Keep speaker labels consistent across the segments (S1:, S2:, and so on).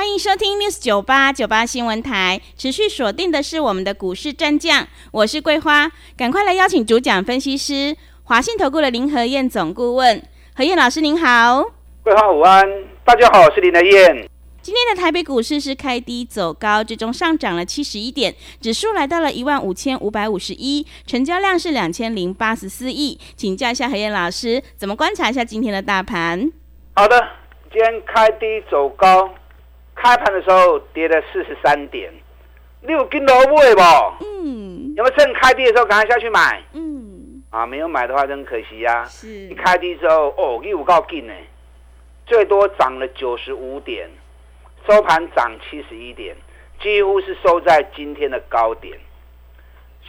S1: 欢迎收听 News 九八九八新闻台，持续锁定的是我们的股市战将，我是桂花，赶快来邀请主讲分析师华信投顾的林和燕总顾问，何燕老师您好，
S2: 桂花午安，大家好，我是林和燕。
S1: 今天的台北股市是开低走高，最终上涨了七十一点，指数来到了一万五千五百五十一，成交量是两千零八十四亿，请教一下何燕老师，怎么观察一下今天的大盘？
S2: 好的，今天开低走高。开盘的时候跌了四十三点，你有跟到位不？嗯，有没有趁开低的时候赶快下去买？嗯，啊，没有买的话真可惜呀、啊。是，一开低之后，哦，你有够劲呢，最多涨了九十五点，收盘涨七十一点，几乎是收在今天的高点。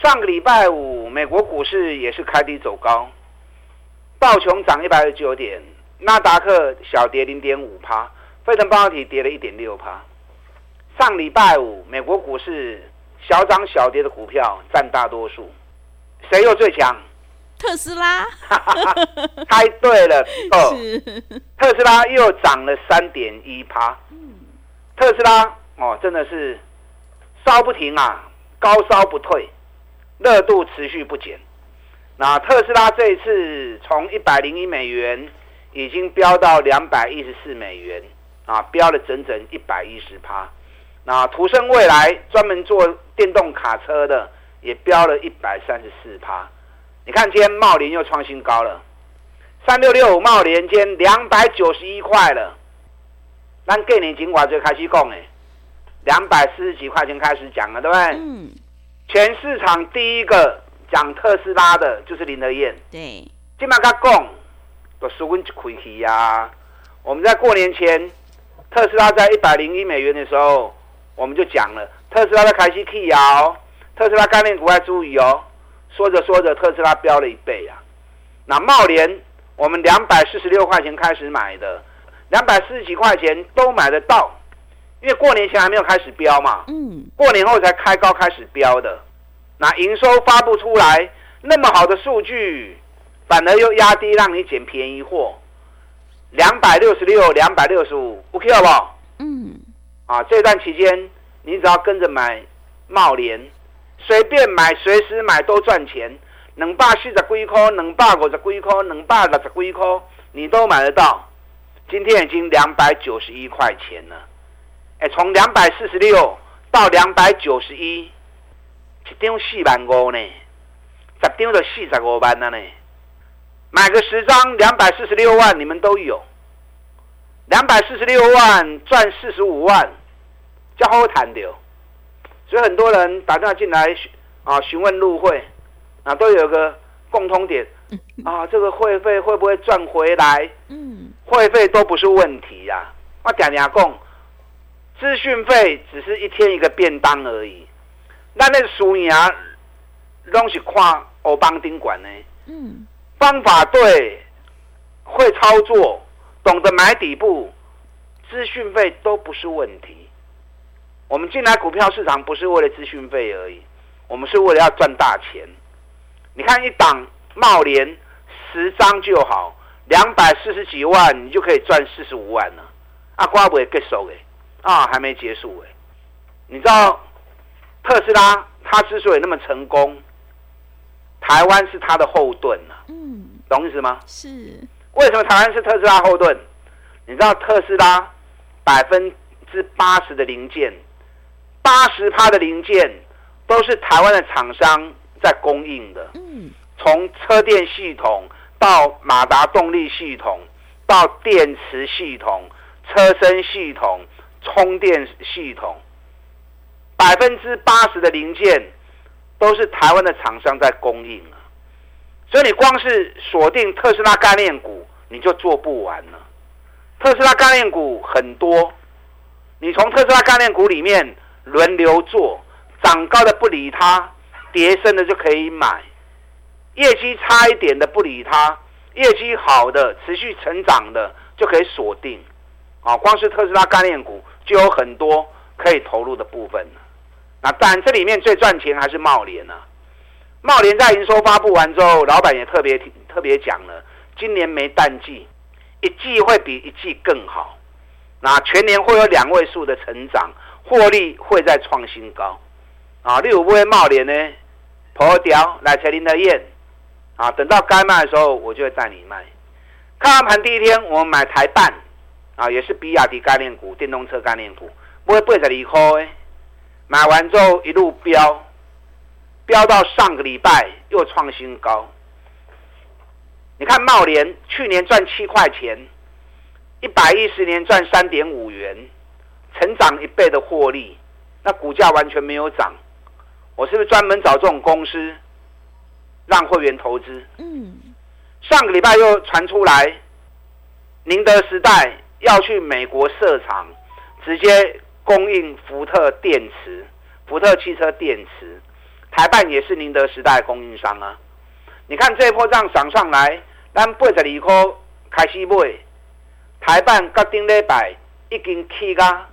S2: 上个礼拜五，美国股市也是开低走高，道琼涨一百二十九点，纳达克小跌零点五趴。费城半导体跌了一点六趴。上礼拜五，美国股市小涨小跌的股票占大多数，谁又最强？
S1: 特斯拉。
S2: 猜对了，哦，特斯拉又涨了三点一趴。特斯拉哦，真的是烧不停啊，高烧不退，热度持续不减。那特斯拉这一次从一百零一美元已经飙到两百一十四美元。啊，飙了整整一百一十趴。那途胜未来专门做电动卡车的，也飙了一百三十四趴。你看今天茂林又创新高了，三六六五茂林今天两百九十一块了。咱过年前就开始讲诶，两百四十几块钱开始讲了，对不对？嗯。全市场第一个讲特斯拉的就是林德燕。
S1: 对。
S2: 今麦甲讲，都输阮一口气呀。我们在过年前。特斯拉在一百零一美元的时候，我们就讲了，特斯拉的开始辟谣，特斯拉概念股要注意哦。说着说着，特斯拉飙了一倍啊！那茂联，我们两百四十六块钱开始买的，两百四十几块钱都买得到，因为过年前还没有开始飙嘛。嗯。过年后才开高开始飙的，那营收发布出来，那么好的数据，反而又压低，让你捡便宜货。两百六十六，两百六十五，OK 好不好？嗯，啊，这段期间你只要跟着买茂联，随便买，随时买都赚钱。两百四十几块，两百五十几块，两百六十几块，你都买得到。今天已经两百九十一块钱了。哎，从两百四十六到两百九十一，一张四万五呢，十张就四十五万了呢。买个十张，两百四十六万，你们都有。两百四十六万赚四十五万，叫好谈的。所以很多人打电话进来啊，询问入会啊，都有个共通点啊，这个会费会不会赚回来？嗯，会费都不是问题呀、啊。我讲讲讲，资讯费只是一天一个便当而已。那那输赢都是看欧邦宾馆呢。嗯。方法对，会操作，懂得买底部，资讯费都不是问题。我们进来股票市场不是为了资讯费而已，我们是为了要赚大钱。你看一档茂联十张就好，两百四十几万，你就可以赚四十五万了。啊，瓜不会结束诶，啊，还没结束诶。你知道特斯拉它之所以那么成功？台湾是它的后盾呐、啊，懂意思吗？是。为什么台湾是特斯拉后盾？你知道特斯拉百分之八十的零件，八十趴的零件都是台湾的厂商在供应的。嗯。从车电系统到马达动力系统，到电池系统、车身系统、充电系统，百分之八十的零件。都是台湾的厂商在供应啊，所以你光是锁定特斯拉概念股，你就做不完了。特斯拉概念股很多，你从特斯拉概念股里面轮流做，涨高的不理它，跌深的就可以买。业绩差一点的不理它，业绩好的持续成长的就可以锁定。啊，光是特斯拉概念股就有很多可以投入的部分。那当然，这里面最赚钱还是茂联啊。茂联在营收发布完之后，老板也特别特别讲了，今年没淡季，一季会比一季更好。那全年会有两位数的成长，获利会再创新高。啊，例如不会贸联呢？破掉来才林德燕。啊，等到该卖的时候，我就会带你卖。看完盘第一天，我们买台半，啊，也是比亚迪概念股、电动车概念股，不会八十二块。买完之后一路飙，飙到上个礼拜又创新高。你看茂联去年赚七块钱。一百一十年赚三点五元，成长一倍的获利，那股价完全没有涨。我是不是专门找这种公司，让会员投资？嗯。上个礼拜又传出来，宁德时代要去美国设厂，直接供应福特电池，福特汽车电池。台办也是宁德时代供应商啊。你看这一波这样涨上来，咱八十二块开始买。台办刚顶礼拜已经起噶，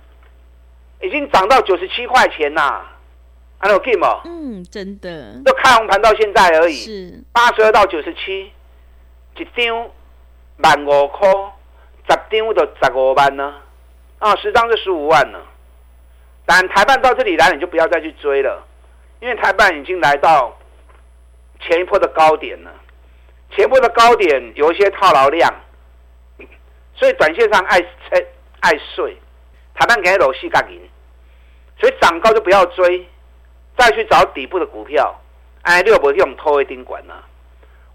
S2: 已经涨到九十七块钱呐，还有 game 哦。
S1: 嗯，真的。
S2: 就开红盘到现在而已。
S1: 是。
S2: 八十二到九十七，一张万五块，十张就十五万呢。啊，十张就十五万了。但台办到这里来，你就不要再去追了，因为台半已经来到前一波的高点了。前一波的高点有一些套牢量。所以短线上爱吹爱睡，台半给楼细干赢，所以涨高就不要追，再去找底部的股票，哎，六百用拖一丁管呢。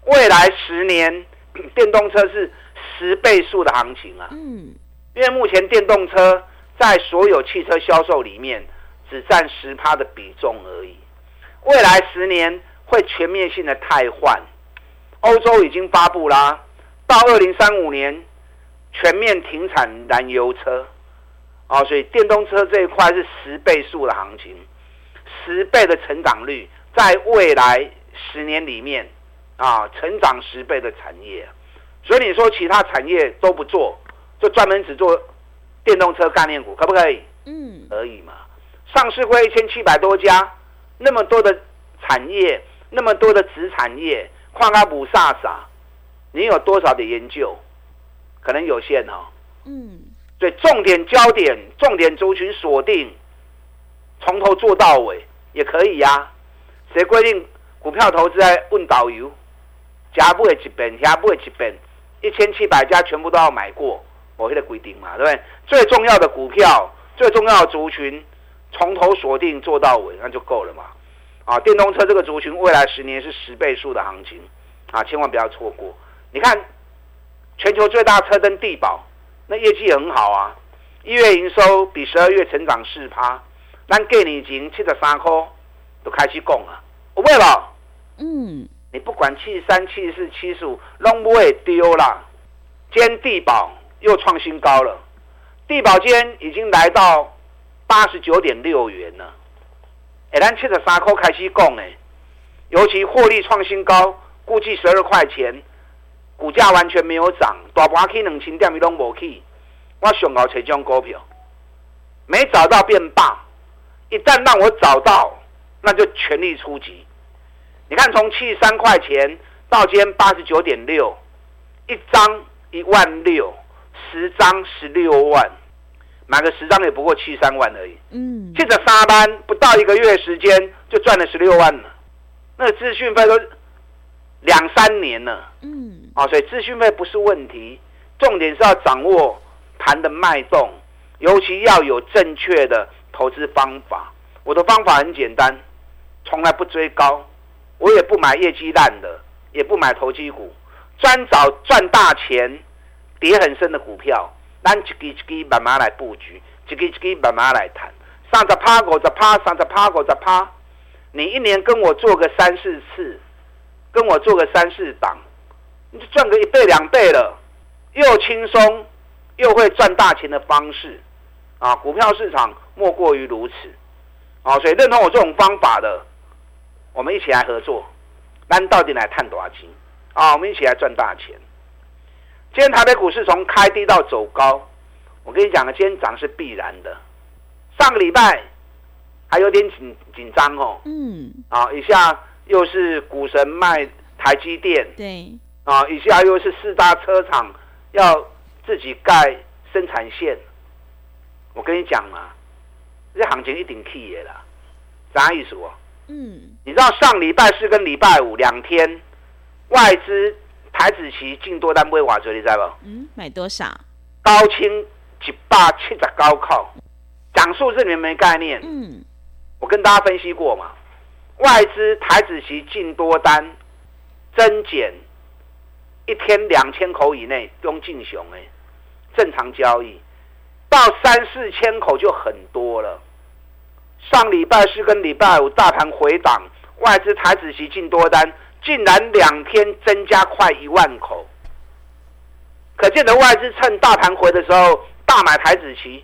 S2: 未来十年 电动车是十倍数的行情啊，嗯，因为目前电动车在所有汽车销售里面只占十趴的比重而已，未来十年会全面性的汰换，欧洲已经发布啦，到二零三五年。全面停产燃油车，啊，所以电动车这一块是十倍数的行情，十倍的成长率，在未来十年里面，啊，成长十倍的产业，所以你说其他产业都不做，就专门只做电动车概念股，可不可以？嗯，可以嘛。上市会一千七百多家，那么多的产业，那么多的子产业，跨阿姆萨萨，你有多少的研究？可能有限哦，嗯，所以重点焦点、重点族群锁定，从头做到尾也可以呀、啊。谁规定股票投资在问导游？加不会几本，加不会几本，一千七百家全部都要买过，我这个规定嘛，对不对？最重要的股票，最重要的族群，从头锁定做到尾，那就够了嘛。啊，电动车这个族群未来十年是十倍数的行情，啊，千万不要错过。你看。全球最大车灯地保，那业绩也很好啊！一月营收比十二月成长四趴，咱给你已经七十三块，都开始供了。我为了，嗯，你不管七十三、七十四、七十五，拢不会丢啦。今天帝宝又创新高了，地保今天已经来到八十九点六元了。哎，咱七十三块开始供哎，尤其获利创新高，估计十二块钱。股价完全没有涨，大盘去两千点，你拢无去。我想要找这种股票，没找到变霸。一旦让我找到，那就全力出击。你看，从七十三块钱到今天八十九点六，一张一万六，十张十六万，买个十张也不过七三万而已。嗯，接着沙班不到一个月时间就赚了十六万了，那个资讯费都两三年了。嗯。啊，所以资讯费不是问题，重点是要掌握盘的脉动，尤其要有正确的投资方法。我的方法很简单，从来不追高，我也不买业绩烂的，也不买投机股，专找赚大钱、跌很深的股票，咱一支一支慢慢来布局，一支一支慢慢来谈。三十趴、五十趴、三十趴、五十趴，你一年跟我做个三四次，跟我做个三四档。你就赚个一倍两倍了，又轻松又会赚大钱的方式，啊，股票市场莫过于如此，啊，所以认同我这种方法的，我们一起来合作，咱到底来探多少钱啊？我们一起来赚大钱。今天台北股市从开低到走高，我跟你讲啊，今天涨是必然的。上个礼拜还有点紧紧张哦，
S1: 嗯，
S2: 啊，一下又是股神卖台积电，
S1: 对，
S2: 啊，一下又是四大车厂要自己盖生产线。我跟你讲嘛，这行情一定起的啦，啥意思哦？
S1: 嗯，
S2: 你知道上礼拜四跟礼拜五两天外资。台子期净多单不会瓦锥，你知道不？
S1: 嗯，买多少？
S2: 高清一百七十高考，讲数字你们没概念。
S1: 嗯，
S2: 我跟大家分析过嘛，外资台子期净多单增减一天两千口以内用进熊哎，正常交易到三四千口就很多了。上礼拜四跟礼拜五大盘回档，外资台子期净多单。竟然两天增加快一万口，可见的外资趁大盘回的时候大买台子期，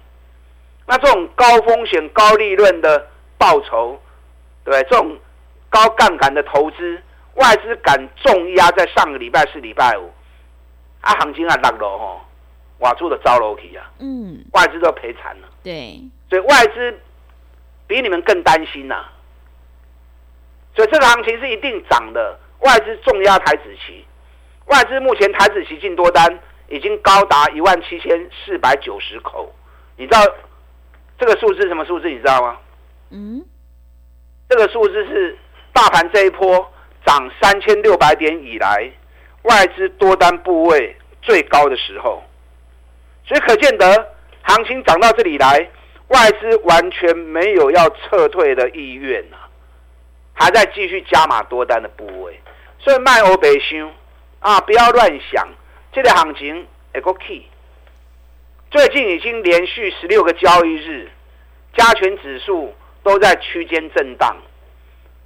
S2: 那这种高风险高利润的报酬，对，这种高杠杆的投资，外资敢重压在上个礼拜四、礼拜五，啊，行情啊落落吼，瓦住的糟楼体啊，
S1: 嗯，
S2: 外资都赔惨了，
S1: 对，
S2: 所以外资比你们更担心呐、啊，所以这个行情是一定涨的。外资重压台子期，外资目前台子期净多单已经高达一万七千四百九十口，你知道这个数字是什么数字？你知道吗？
S1: 嗯，
S2: 这个数字是大盘这一波涨三千六百点以来外资多单部位最高的时候，所以可见得行情涨到这里来，外资完全没有要撤退的意愿啊，还在继续加码多单的部位。所以卖欧北想啊，不要乱想，这个行情会过去。最近已经连续十六个交易日，加权指数都在区间震荡。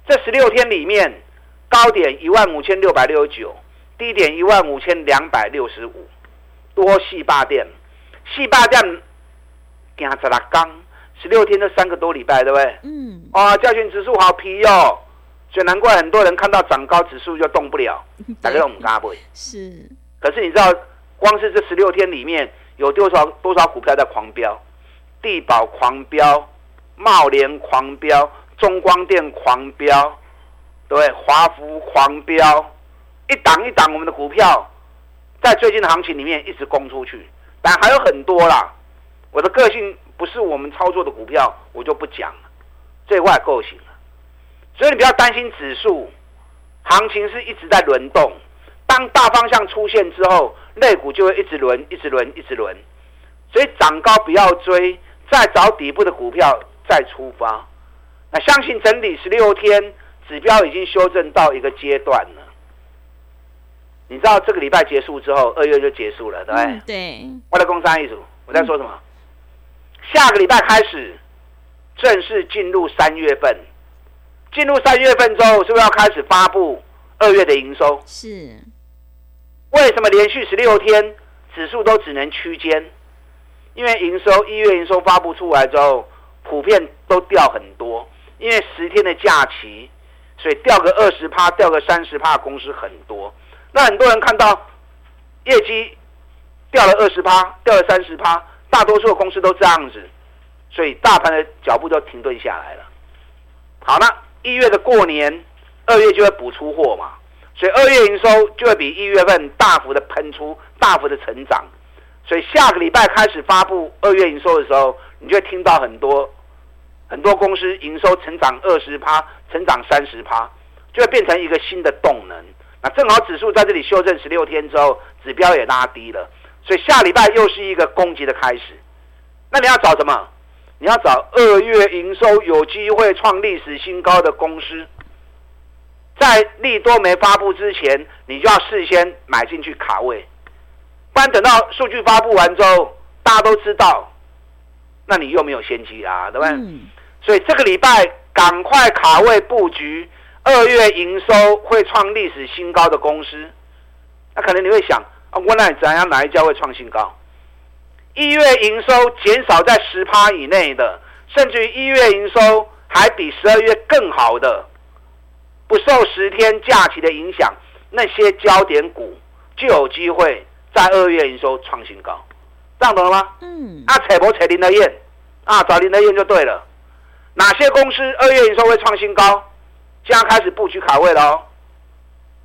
S2: 这十六天里面，高点一万五千六百六十九，低点一万五千两百六十五，多四百点，四百点行十六天，十六天都三个多礼拜，对不对？
S1: 嗯。
S2: 啊，加权指数好皮哟。所以难怪很多人看到涨高指数就动不了，大家都唔敢买。
S1: 是，
S2: 可是你知道，光是这十六天里面有多少多少股票在狂飙？地保狂飙，茂联狂飙，中光电狂飙，对，华孚狂飙，一档一档我们的股票在最近的行情里面一直攻出去，但还有很多啦。我的个性不是我们操作的股票，我就不讲了，这外构型。所以你不要担心指数，行情是一直在轮动。当大方向出现之后，类股就会一直轮，一直轮，一直轮。所以涨高不要追，再找底部的股票再出发。那相信整理十六天，指标已经修正到一个阶段了。你知道这个礼拜结束之后，二月就结束了，对不对？
S1: 嗯、对。
S2: 我在工商一组，我在说什么？嗯、下个礼拜开始正式进入三月份。进入三月份之后，是不是要开始发布二月的营收？
S1: 是。
S2: 为什么连续十六天指数都只能区间？因为营收一月营收发布出来之后，普遍都掉很多。因为十天的假期，所以掉个二十趴，掉个三十趴，公司很多。那很多人看到业绩掉了二十趴，掉了三十趴，大多数的公司都这样子，所以大盘的脚步就停顿下来了。好了。一月的过年，二月就会补出货嘛，所以二月营收就会比一月份大幅的喷出，大幅的成长。所以下个礼拜开始发布二月营收的时候，你就会听到很多很多公司营收成长二十趴，成长三十趴，就会变成一个新的动能。那正好指数在这里修正十六天之后，指标也拉低了，所以下礼拜又是一个攻击的开始。那你要找什么？你要找二月营收有机会创历史新高的公司，在利多没发布之前，你就要事先买进去卡位，不然等到数据发布完之后，大家都知道，那你又没有先机啊，对不对？嗯、所以这个礼拜赶快卡位布局二月营收会创历史新高的公司。那可能你会想啊，我那怎样哪一家会创新高？一月营收减少在十趴以内的，甚至于一月营收还比十二月更好的，不受十天假期的影响，那些焦点股就有机会在二月营收创新高，这样懂了吗？嗯。啊，扯不扯林德燕？啊，找林德燕就对了。哪些公司二月营收会创新高？将开始布局卡位了哦。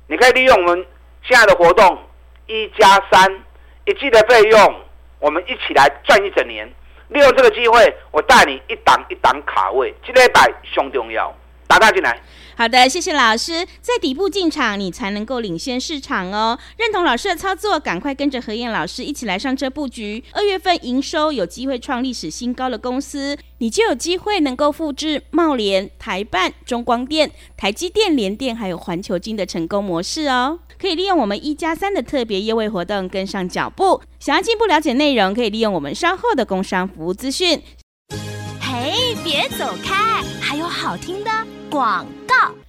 S2: 你可以利用我们现在的活动一加三一季的费用，我们一起来赚一整年。利用这个机会，我带你一档一档卡位，这个摆胸重要，打大进来。
S1: 好的，谢谢老师。在底部进场，你才能够领先市场哦。认同老师的操作，赶快跟着何燕老师一起来上车布局。二月份营收有机会创历史新高的公司，你就有机会能够复制茂联、台办、中光电、台积电、联电还有环球金的成功模式哦。可以利用我们一加三的特别优惠活动跟上脚步。想要进一步了解内容，可以利用我们稍后的工商服务资讯。
S3: 嘿，别走开，还有好听的广告。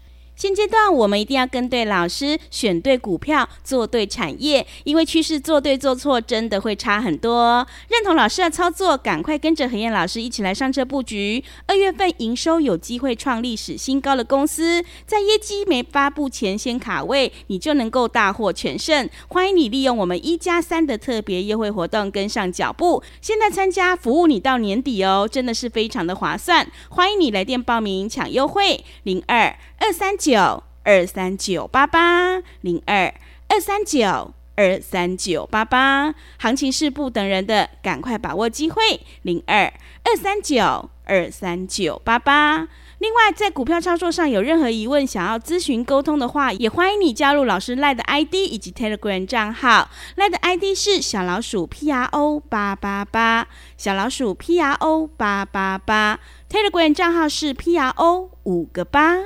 S1: 现阶段我们一定要跟对老师，选对股票，做对产业，因为趋势做对做错真的会差很多。认同老师的操作，赶快跟着何燕老师一起来上车布局。二月份营收有机会创历史新高的公司，在业绩没发布前先卡位，你就能够大获全胜。欢迎你利用我们一加三的特别优惠活动跟上脚步，现在参加服务你到年底哦，真的是非常的划算。欢迎你来电报名抢优惠，零二二三九二三九八八零二二三九二三九八八，行情是不等人的，赶快把握机会，零二二三九二三九八八。另外，在股票操作上有任何疑问，想要咨询沟通的话，也欢迎你加入老师赖的 ID 以及 Telegram 账号。赖的 ID 是小老鼠 P R O 八八八，小老鼠 P R O 八八八，Telegram 账号是 P R O 五个八。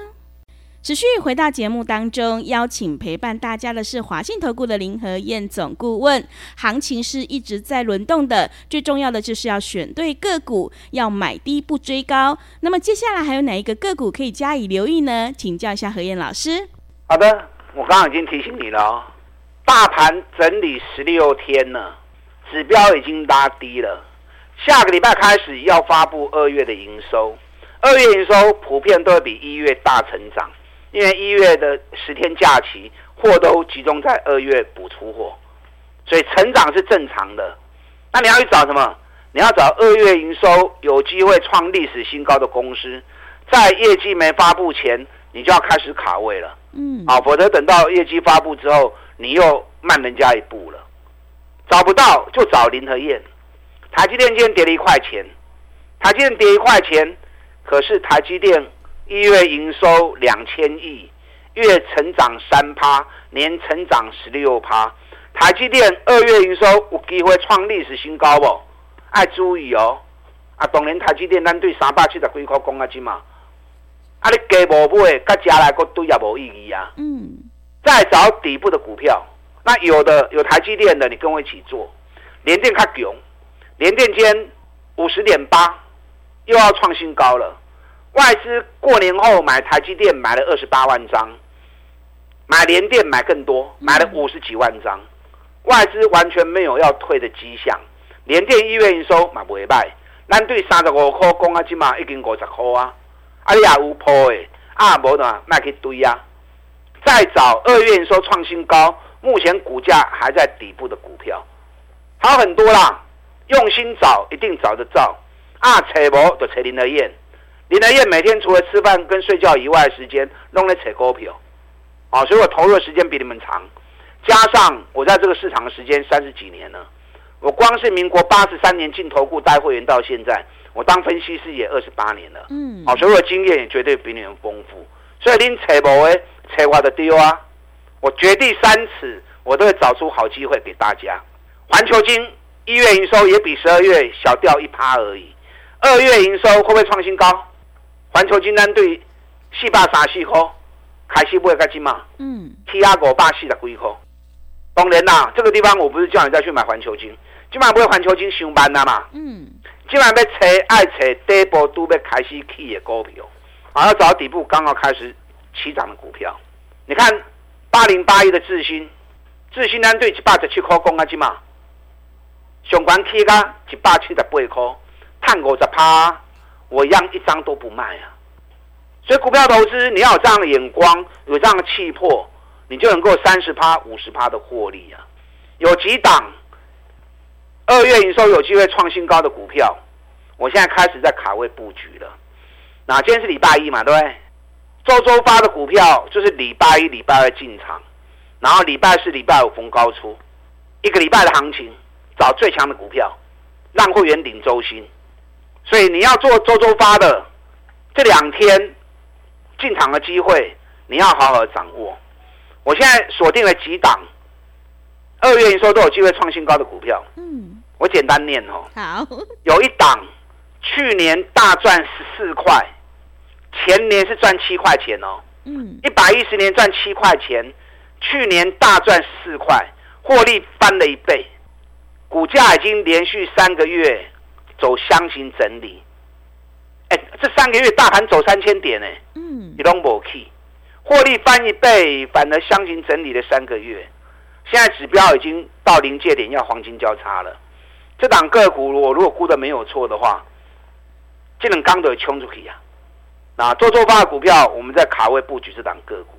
S1: 持续回到节目当中，邀请陪伴大家的是华信投顾的林和燕总顾问。行情是一直在轮动的，最重要的就是要选对个股，要买低不追高。那么接下来还有哪一个个股可以加以留意呢？请教一下何燕老师。
S2: 好的，我刚刚已经提醒你了，大盘整理十六天了，指标已经拉低了。下个礼拜开始要发布二月的营收，二月营收普遍都会比一月大成长。因为一月的十天假期，货都集中在二月补出货，所以成长是正常的。那你要去找什么？你要找二月营收有机会创历史新高的公司，在业绩没发布前，你就要开始卡位了。嗯，啊，否则等到业绩发布之后，你又慢人家一步了。找不到就找林和燕。台积电今天跌了一块钱，台积电跌一块钱，可是台积电。一月营收两千亿，月成长三趴，年成长十六趴。台积电二月营收有机会创历史新高不？爱注意哦！啊，当年台积电咱对三百七十几块讲啊，只嘛，啊，你加无买，甲加来个对也无意义啊。嗯。再找底部的股票，那有的有台积电的，你跟我一起做。联电较强，联电今天五十点八，又要创新高了。外资过年后买台积电买了二十八万张，买联电买更多，买了五十几万张。外资完全没有要退的迹象。联电一月营收嘛不会卖，咱对三十五块讲啊，起码已经五十块啊。啊，你也有破的，啊，无呢卖去堆啊。再找二月营收创新高，目前股价还在底部的股票，好很多啦。用心找，一定找得到。啊，找无就找林和彦。林德燕每天除了吃饭跟睡觉以外的时间，弄来扯股票，啊，所以我投入的时间比你们长，加上我在这个市场的时间三十几年了，我光是民国八十三年进投顾带会员到现在，我当分析师也二十八年了，嗯，好，所以我的经验也绝对比你们丰富，所以您扯无诶，扯我的丢啊，我绝地三尺，我都会找出好机会给大家。环球金一月营收也比十二月小掉一趴而已，二月营收会不会创新高？环球金单对四百三四块开始买个金嘛？嗯，起亚五百四十几块。当然啦，这个地方我不是叫你再去买环球金，今晚不会环球金上班了嘛？嗯，今晚要找爱找底部都要开始起的股票，啊，要找底部刚好开始起涨的股票。你看八零八一的智新，智新单对一百十七块公啊金嘛？上关起个一百七十八块，赚五十趴。我一样一张都不卖啊，所以股票投资你要有这样的眼光，有这样的气魄，你就能够三十趴、五十趴的获利啊。有几档二月营收有机会创新高的股票，我现在开始在卡位布局了。那今天是礼拜一嘛，对不对？周周发的股票就是礼拜一、礼拜二进场，然后礼拜四、礼拜五逢高出，一个礼拜的行情，找最强的股票，让会员领周薪。所以你要做周周发的这两天进场的机会，你要好好掌握。我现在锁定了几档。二月营收都有机会创新高的股票，嗯，我简单念哦。
S1: 好，
S2: 有一档去年大赚十四块，前年是赚七块钱哦。嗯，一百一十年赚七块钱，去年大赚十四块，获利翻了一倍，股价已经连续三个月走箱型整理。哎，这三个月大盘走三千点呢，嗯，你都没去，获利翻一倍，反而箱型整理了三个月。现在指标已经到临界点，要黄金交叉了。这档个股，我如果估的没有错的话，这能刚的冲出去呀。那做做发的股票，我们在卡位布局这档个股，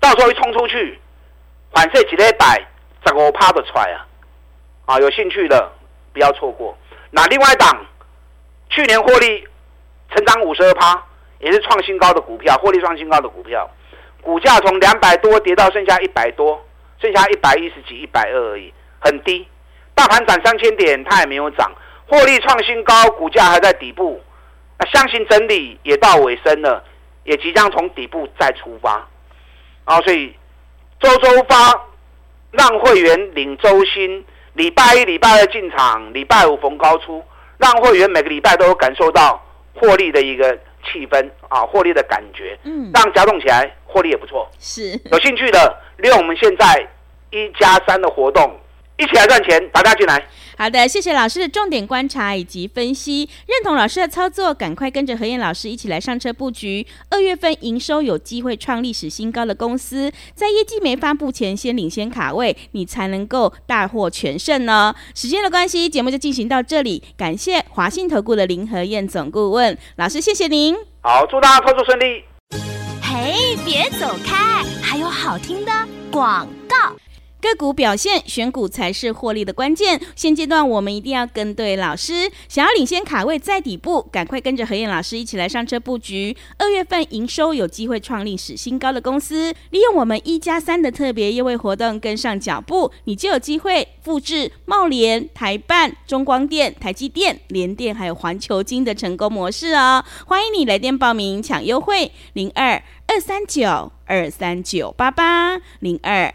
S2: 到时候一冲出去，反射几礼拜，十五趴的出来啊！啊，有兴趣的不要错过。那另外一档，去年获利成长五十二趴，也是创新高的股票，获利创新高的股票，股价从两百多跌到剩下一百多。剩下一百一十几、一百二而已，很低。大盘涨三千点，它也没有涨，获利创新高，股价还在底部。那相信整理也到尾声了，也即将从底部再出发。啊，所以周周发让会员领周薪，礼拜一、礼拜二进场，礼拜五逢高出，让会员每个礼拜都有感受到获利的一个气氛啊，获利的感觉。嗯，让加动起来，获利也不错。
S1: 是
S2: 有兴趣的。利用我们现在一加三的活动，一起来赚钱，大家进来。
S1: 好的，谢谢老师的重点观察以及分析，认同老师的操作，赶快跟着何燕老师一起来上车布局。二月份营收有机会创历史新高的公司，在业绩没发布前先领先卡位，你才能够大获全胜呢。时间的关系，节目就进行到这里，感谢华信投顾的林何燕总顾问老师，谢谢您。
S2: 好，祝大家操作顺利。
S3: 嘿，别走开，还有好听的广告。
S1: 个股表现，选股才是获利的关键。现阶段我们一定要跟对老师，想要领先卡位在底部，赶快跟着何燕老师一起来上车布局。二月份营收有机会创历史新高的公司，利用我们一加三的特别优惠活动跟上脚步，你就有机会复制茂联、台办、中光电、台积电、联电还有环球金的成功模式哦。欢迎你来电报名抢优惠，零二二三九二三九八八零二。